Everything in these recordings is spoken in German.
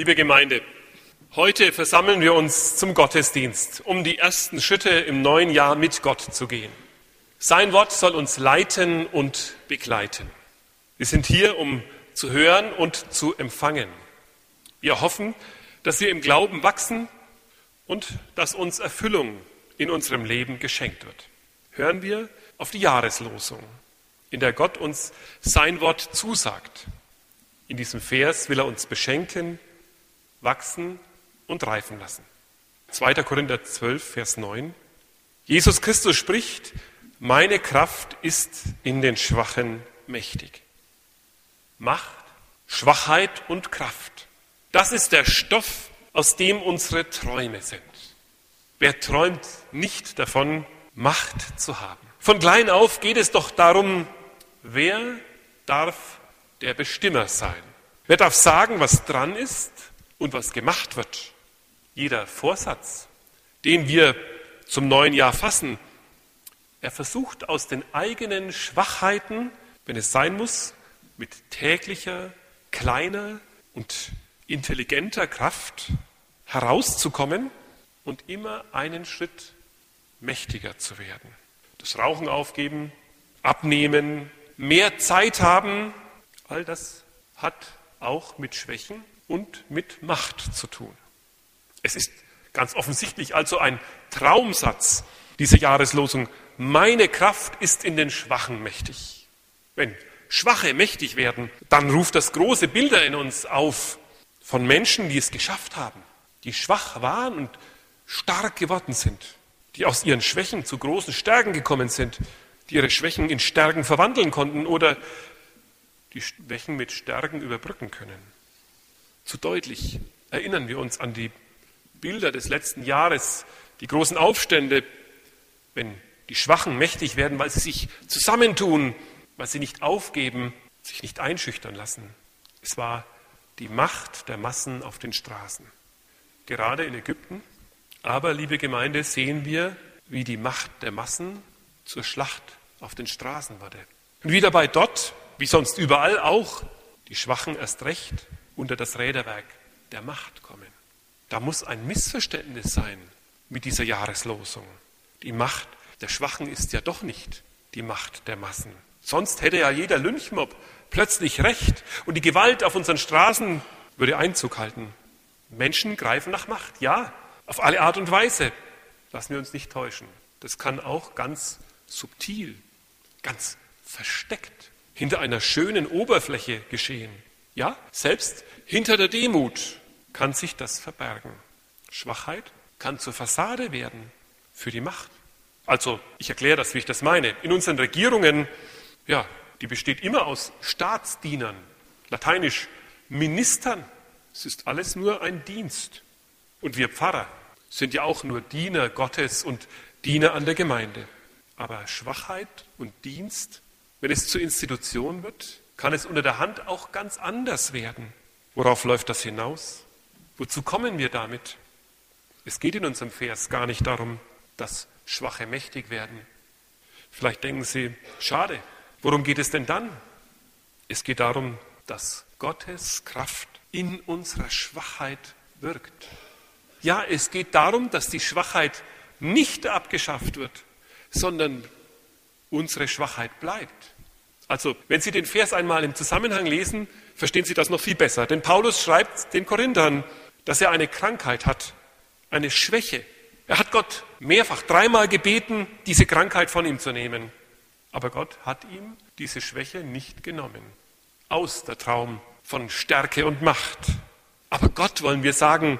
Liebe Gemeinde, heute versammeln wir uns zum Gottesdienst, um die ersten Schritte im neuen Jahr mit Gott zu gehen. Sein Wort soll uns leiten und begleiten. Wir sind hier, um zu hören und zu empfangen. Wir hoffen, dass wir im Glauben wachsen und dass uns Erfüllung in unserem Leben geschenkt wird. Hören wir auf die Jahreslosung, in der Gott uns sein Wort zusagt. In diesem Vers will er uns beschenken, wachsen und reifen lassen. 2. Korinther 12, Vers 9. Jesus Christus spricht, meine Kraft ist in den Schwachen mächtig. Macht, Schwachheit und Kraft. Das ist der Stoff, aus dem unsere Träume sind. Wer träumt nicht davon, Macht zu haben? Von klein auf geht es doch darum, wer darf der Bestimmer sein? Wer darf sagen, was dran ist und was gemacht wird. Jeder Vorsatz, den wir zum neuen Jahr fassen, er versucht aus den eigenen Schwachheiten, wenn es sein muss, mit täglicher, kleiner und intelligenter Kraft herauszukommen und immer einen Schritt mächtiger zu werden. Das Rauchen aufgeben, abnehmen, mehr Zeit haben, all das hat auch mit Schwächen und mit Macht zu tun. Es ist ganz offensichtlich also ein Traumsatz, diese Jahreslosung. Meine Kraft ist in den Schwachen mächtig. Wenn Schwache mächtig werden, dann ruft das große Bilder in uns auf von Menschen, die es geschafft haben, die schwach waren und stark geworden sind, die aus ihren Schwächen zu großen Stärken gekommen sind, die ihre Schwächen in Stärken verwandeln konnten oder die Schwächen mit Stärken überbrücken können. Zu deutlich erinnern wir uns an die Bilder des letzten Jahres, die großen Aufstände, wenn die Schwachen mächtig werden, weil sie sich zusammentun, weil sie nicht aufgeben, sich nicht einschüchtern lassen. Es war die Macht der Massen auf den Straßen. Gerade in Ägypten. Aber, liebe Gemeinde, sehen wir, wie die Macht der Massen zur Schlacht auf den Straßen wurde. Und wie dabei dort, wie sonst überall auch, die Schwachen erst recht unter das Räderwerk der Macht kommen. Da muss ein Missverständnis sein mit dieser Jahreslosung. Die Macht der Schwachen ist ja doch nicht die Macht der Massen. Sonst hätte ja jeder Lynchmob plötzlich Recht und die Gewalt auf unseren Straßen würde Einzug halten. Menschen greifen nach Macht, ja, auf alle Art und Weise. Lassen wir uns nicht täuschen. Das kann auch ganz subtil, ganz versteckt hinter einer schönen Oberfläche geschehen. Ja, selbst hinter der Demut kann sich das verbergen. Schwachheit kann zur Fassade werden für die Macht. Also, ich erkläre das, wie ich das meine. In unseren Regierungen, ja, die besteht immer aus Staatsdienern, lateinisch Ministern. Es ist alles nur ein Dienst. Und wir Pfarrer sind ja auch nur Diener Gottes und Diener an der Gemeinde. Aber Schwachheit und Dienst, wenn es zur Institution wird, kann es unter der Hand auch ganz anders werden. Worauf läuft das hinaus? Wozu kommen wir damit? Es geht in unserem Vers gar nicht darum, dass Schwache mächtig werden. Vielleicht denken Sie, schade, worum geht es denn dann? Es geht darum, dass Gottes Kraft in unserer Schwachheit wirkt. Ja, es geht darum, dass die Schwachheit nicht abgeschafft wird, sondern unsere Schwachheit bleibt. Also, wenn Sie den Vers einmal im Zusammenhang lesen, verstehen Sie das noch viel besser. Denn Paulus schreibt den Korinthern, dass er eine Krankheit hat, eine Schwäche. Er hat Gott mehrfach, dreimal gebeten, diese Krankheit von ihm zu nehmen. Aber Gott hat ihm diese Schwäche nicht genommen. Aus der Traum von Stärke und Macht. Aber Gott wollen wir sagen,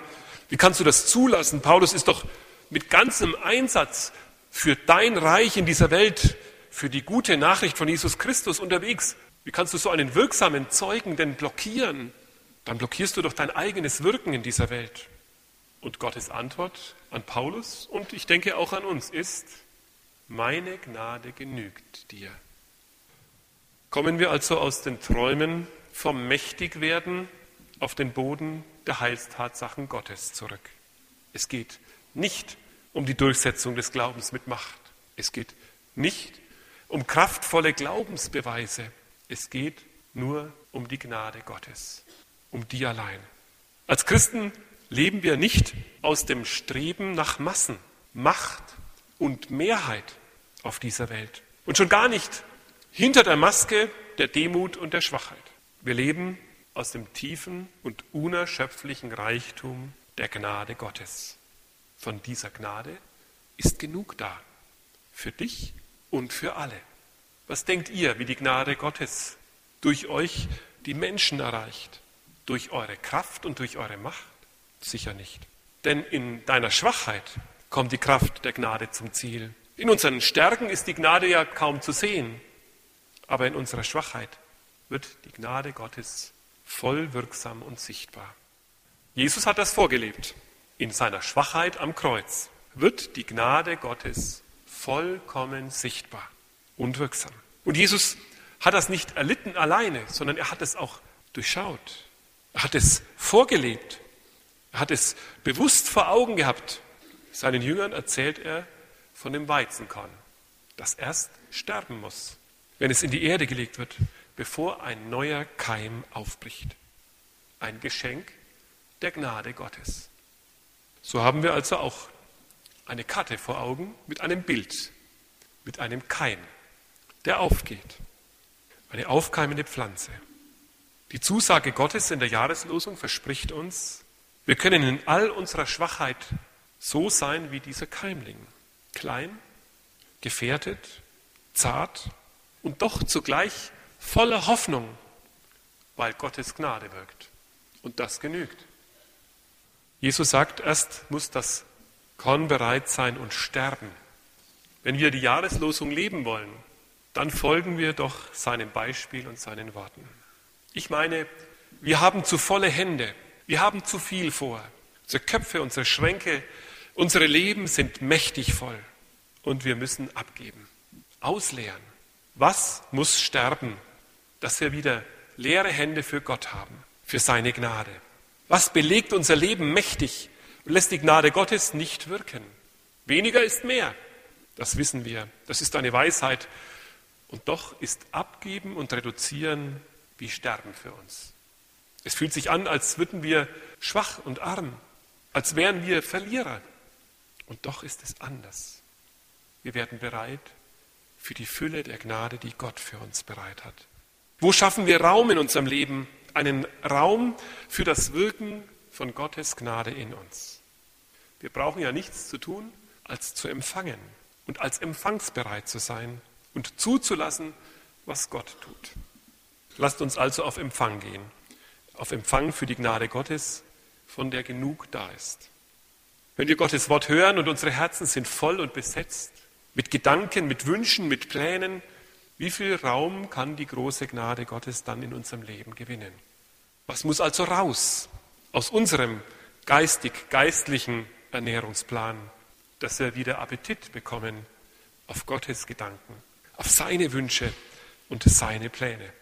wie kannst du das zulassen? Paulus ist doch mit ganzem Einsatz für dein Reich in dieser Welt für die gute Nachricht von Jesus Christus unterwegs. Wie kannst du so einen wirksamen Zeugen denn blockieren? Dann blockierst du doch dein eigenes Wirken in dieser Welt. Und Gottes Antwort an Paulus und ich denke auch an uns ist, meine Gnade genügt dir. Kommen wir also aus den Träumen vom Mächtigwerden auf den Boden der Heilstatsachen Gottes zurück. Es geht nicht um die Durchsetzung des Glaubens mit Macht. Es geht nicht um kraftvolle Glaubensbeweise. Es geht nur um die Gnade Gottes, um die allein. Als Christen leben wir nicht aus dem Streben nach Massen, Macht und Mehrheit auf dieser Welt. Und schon gar nicht hinter der Maske der Demut und der Schwachheit. Wir leben aus dem tiefen und unerschöpflichen Reichtum der Gnade Gottes. Von dieser Gnade ist genug da. Für dich und für alle. Was denkt ihr, wie die Gnade Gottes durch euch die Menschen erreicht? Durch eure Kraft und durch eure Macht? Sicher nicht. Denn in deiner Schwachheit kommt die Kraft der Gnade zum Ziel. In unseren Stärken ist die Gnade ja kaum zu sehen, aber in unserer Schwachheit wird die Gnade Gottes voll wirksam und sichtbar. Jesus hat das vorgelebt. In seiner Schwachheit am Kreuz wird die Gnade Gottes vollkommen sichtbar und wirksam. Und Jesus hat das nicht erlitten alleine, sondern er hat es auch durchschaut. Er hat es vorgelebt. Er hat es bewusst vor Augen gehabt. Seinen Jüngern erzählt er von dem Weizenkorn, das erst sterben muss, wenn es in die Erde gelegt wird, bevor ein neuer Keim aufbricht. Ein Geschenk der Gnade Gottes. So haben wir also auch eine Karte vor Augen mit einem Bild, mit einem Keim, der aufgeht. Eine aufkeimende Pflanze. Die Zusage Gottes in der Jahreslosung verspricht uns, wir können in all unserer Schwachheit so sein wie dieser Keimling klein, gefährdet, zart und doch zugleich voller Hoffnung, weil Gottes Gnade wirkt. Und das genügt. Jesus sagt, erst muss das Korn bereit sein und sterben. Wenn wir die Jahreslosung leben wollen, dann folgen wir doch seinem Beispiel und seinen Worten. Ich meine, wir haben zu volle Hände, wir haben zu viel vor. Unsere Köpfe, unsere Schränke Unsere Leben sind mächtig voll und wir müssen abgeben, ausleeren. Was muss sterben, dass wir wieder leere Hände für Gott haben, für seine Gnade? Was belegt unser Leben mächtig und lässt die Gnade Gottes nicht wirken? Weniger ist mehr, das wissen wir. Das ist eine Weisheit. Und doch ist Abgeben und Reduzieren wie Sterben für uns. Es fühlt sich an, als würden wir schwach und arm, als wären wir Verlierer. Und doch ist es anders. Wir werden bereit für die Fülle der Gnade, die Gott für uns bereit hat. Wo schaffen wir Raum in unserem Leben? Einen Raum für das Wirken von Gottes Gnade in uns. Wir brauchen ja nichts zu tun, als zu empfangen und als empfangsbereit zu sein und zuzulassen, was Gott tut. Lasst uns also auf Empfang gehen, auf Empfang für die Gnade Gottes, von der genug da ist. Wenn wir Gottes Wort hören und unsere Herzen sind voll und besetzt mit Gedanken, mit Wünschen, mit Plänen, wie viel Raum kann die große Gnade Gottes dann in unserem Leben gewinnen? Was muss also raus aus unserem geistig-geistlichen Ernährungsplan, dass wir wieder Appetit bekommen auf Gottes Gedanken, auf seine Wünsche und seine Pläne?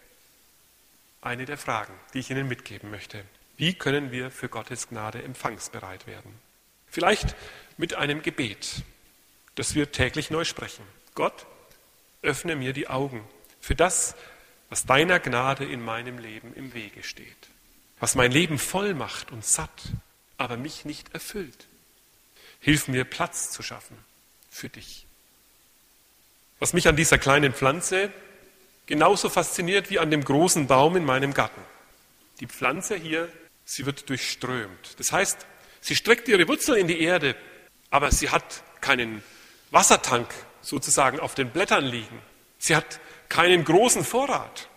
Eine der Fragen, die ich Ihnen mitgeben möchte. Wie können wir für Gottes Gnade empfangsbereit werden? Vielleicht mit einem Gebet, das wir täglich neu sprechen. Gott, öffne mir die Augen für das, was deiner Gnade in meinem Leben im Wege steht, was mein Leben voll macht und satt, aber mich nicht erfüllt. Hilf mir Platz zu schaffen für dich. Was mich an dieser kleinen Pflanze genauso fasziniert wie an dem großen Baum in meinem Garten. Die Pflanze hier, sie wird durchströmt. Das heißt, Sie streckt ihre Wurzeln in die Erde, aber sie hat keinen Wassertank sozusagen auf den Blättern liegen. Sie hat keinen großen Vorrat.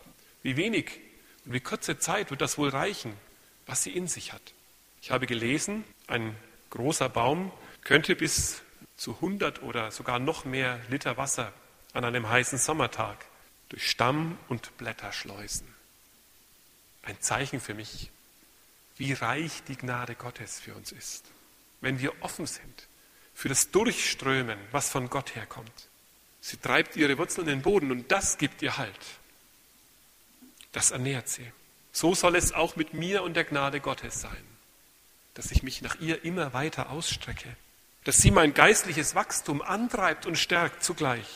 Wie wenig und wie kurze Zeit wird das wohl reichen, was sie in sich hat. Ich habe gelesen, ein großer Baum könnte bis zu 100 oder sogar noch mehr Liter Wasser an einem heißen Sommertag durch Stamm und Blätter schleusen. Ein Zeichen für mich, wie reich die Gnade Gottes für uns ist, wenn wir offen sind für das Durchströmen, was von Gott herkommt. Sie treibt ihre Wurzeln in den Boden und das gibt ihr Halt. Das ernährt sie. So soll es auch mit mir und der Gnade Gottes sein, dass ich mich nach ihr immer weiter ausstrecke, dass sie mein geistliches Wachstum antreibt und stärkt zugleich,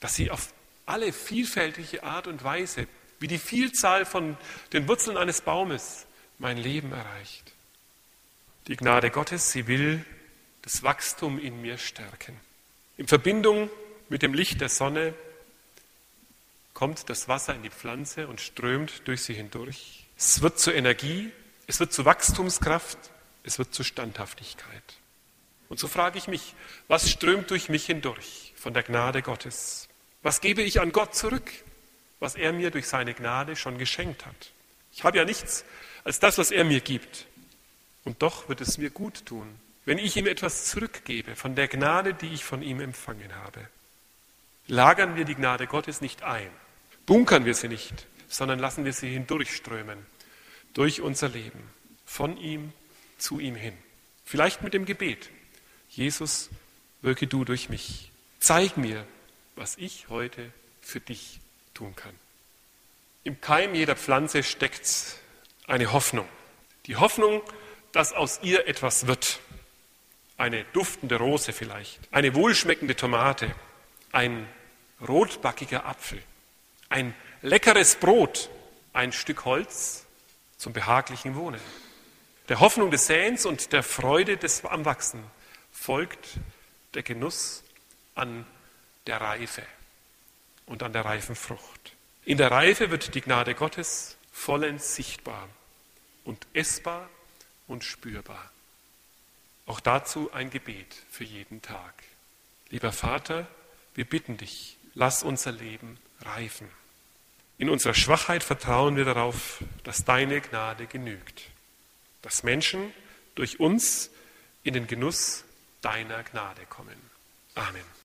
dass sie auf alle vielfältige Art und Weise, wie die Vielzahl von den Wurzeln eines Baumes, mein Leben erreicht. Die Gnade Gottes, sie will das Wachstum in mir stärken. In Verbindung mit dem Licht der Sonne kommt das Wasser in die Pflanze und strömt durch sie hindurch. Es wird zur Energie, es wird zur Wachstumskraft, es wird zur Standhaftigkeit. Und so frage ich mich, was strömt durch mich hindurch von der Gnade Gottes? Was gebe ich an Gott zurück, was er mir durch seine Gnade schon geschenkt hat? Ich habe ja nichts als das, was er mir gibt. Und doch wird es mir gut tun, wenn ich ihm etwas zurückgebe von der Gnade, die ich von ihm empfangen habe. Lagern wir die Gnade Gottes nicht ein, bunkern wir sie nicht, sondern lassen wir sie hindurchströmen durch unser Leben, von ihm zu ihm hin. Vielleicht mit dem Gebet, Jesus, wirke du durch mich. Zeig mir, was ich heute für dich tun kann. Im Keim jeder Pflanze steckt eine Hoffnung. Die Hoffnung, dass aus ihr etwas wird. Eine duftende Rose vielleicht, eine wohlschmeckende Tomate, ein rotbackiger Apfel, ein leckeres Brot, ein Stück Holz zum behaglichen Wohnen. Der Hoffnung des Säens und der Freude des am Wachsen folgt der Genuss an der Reife und an der reifen Frucht. In der Reife wird die Gnade Gottes vollends sichtbar und essbar und spürbar. Auch dazu ein Gebet für jeden Tag. Lieber Vater, wir bitten dich, lass unser Leben reifen. In unserer Schwachheit vertrauen wir darauf, dass deine Gnade genügt, dass Menschen durch uns in den Genuss deiner Gnade kommen. Amen.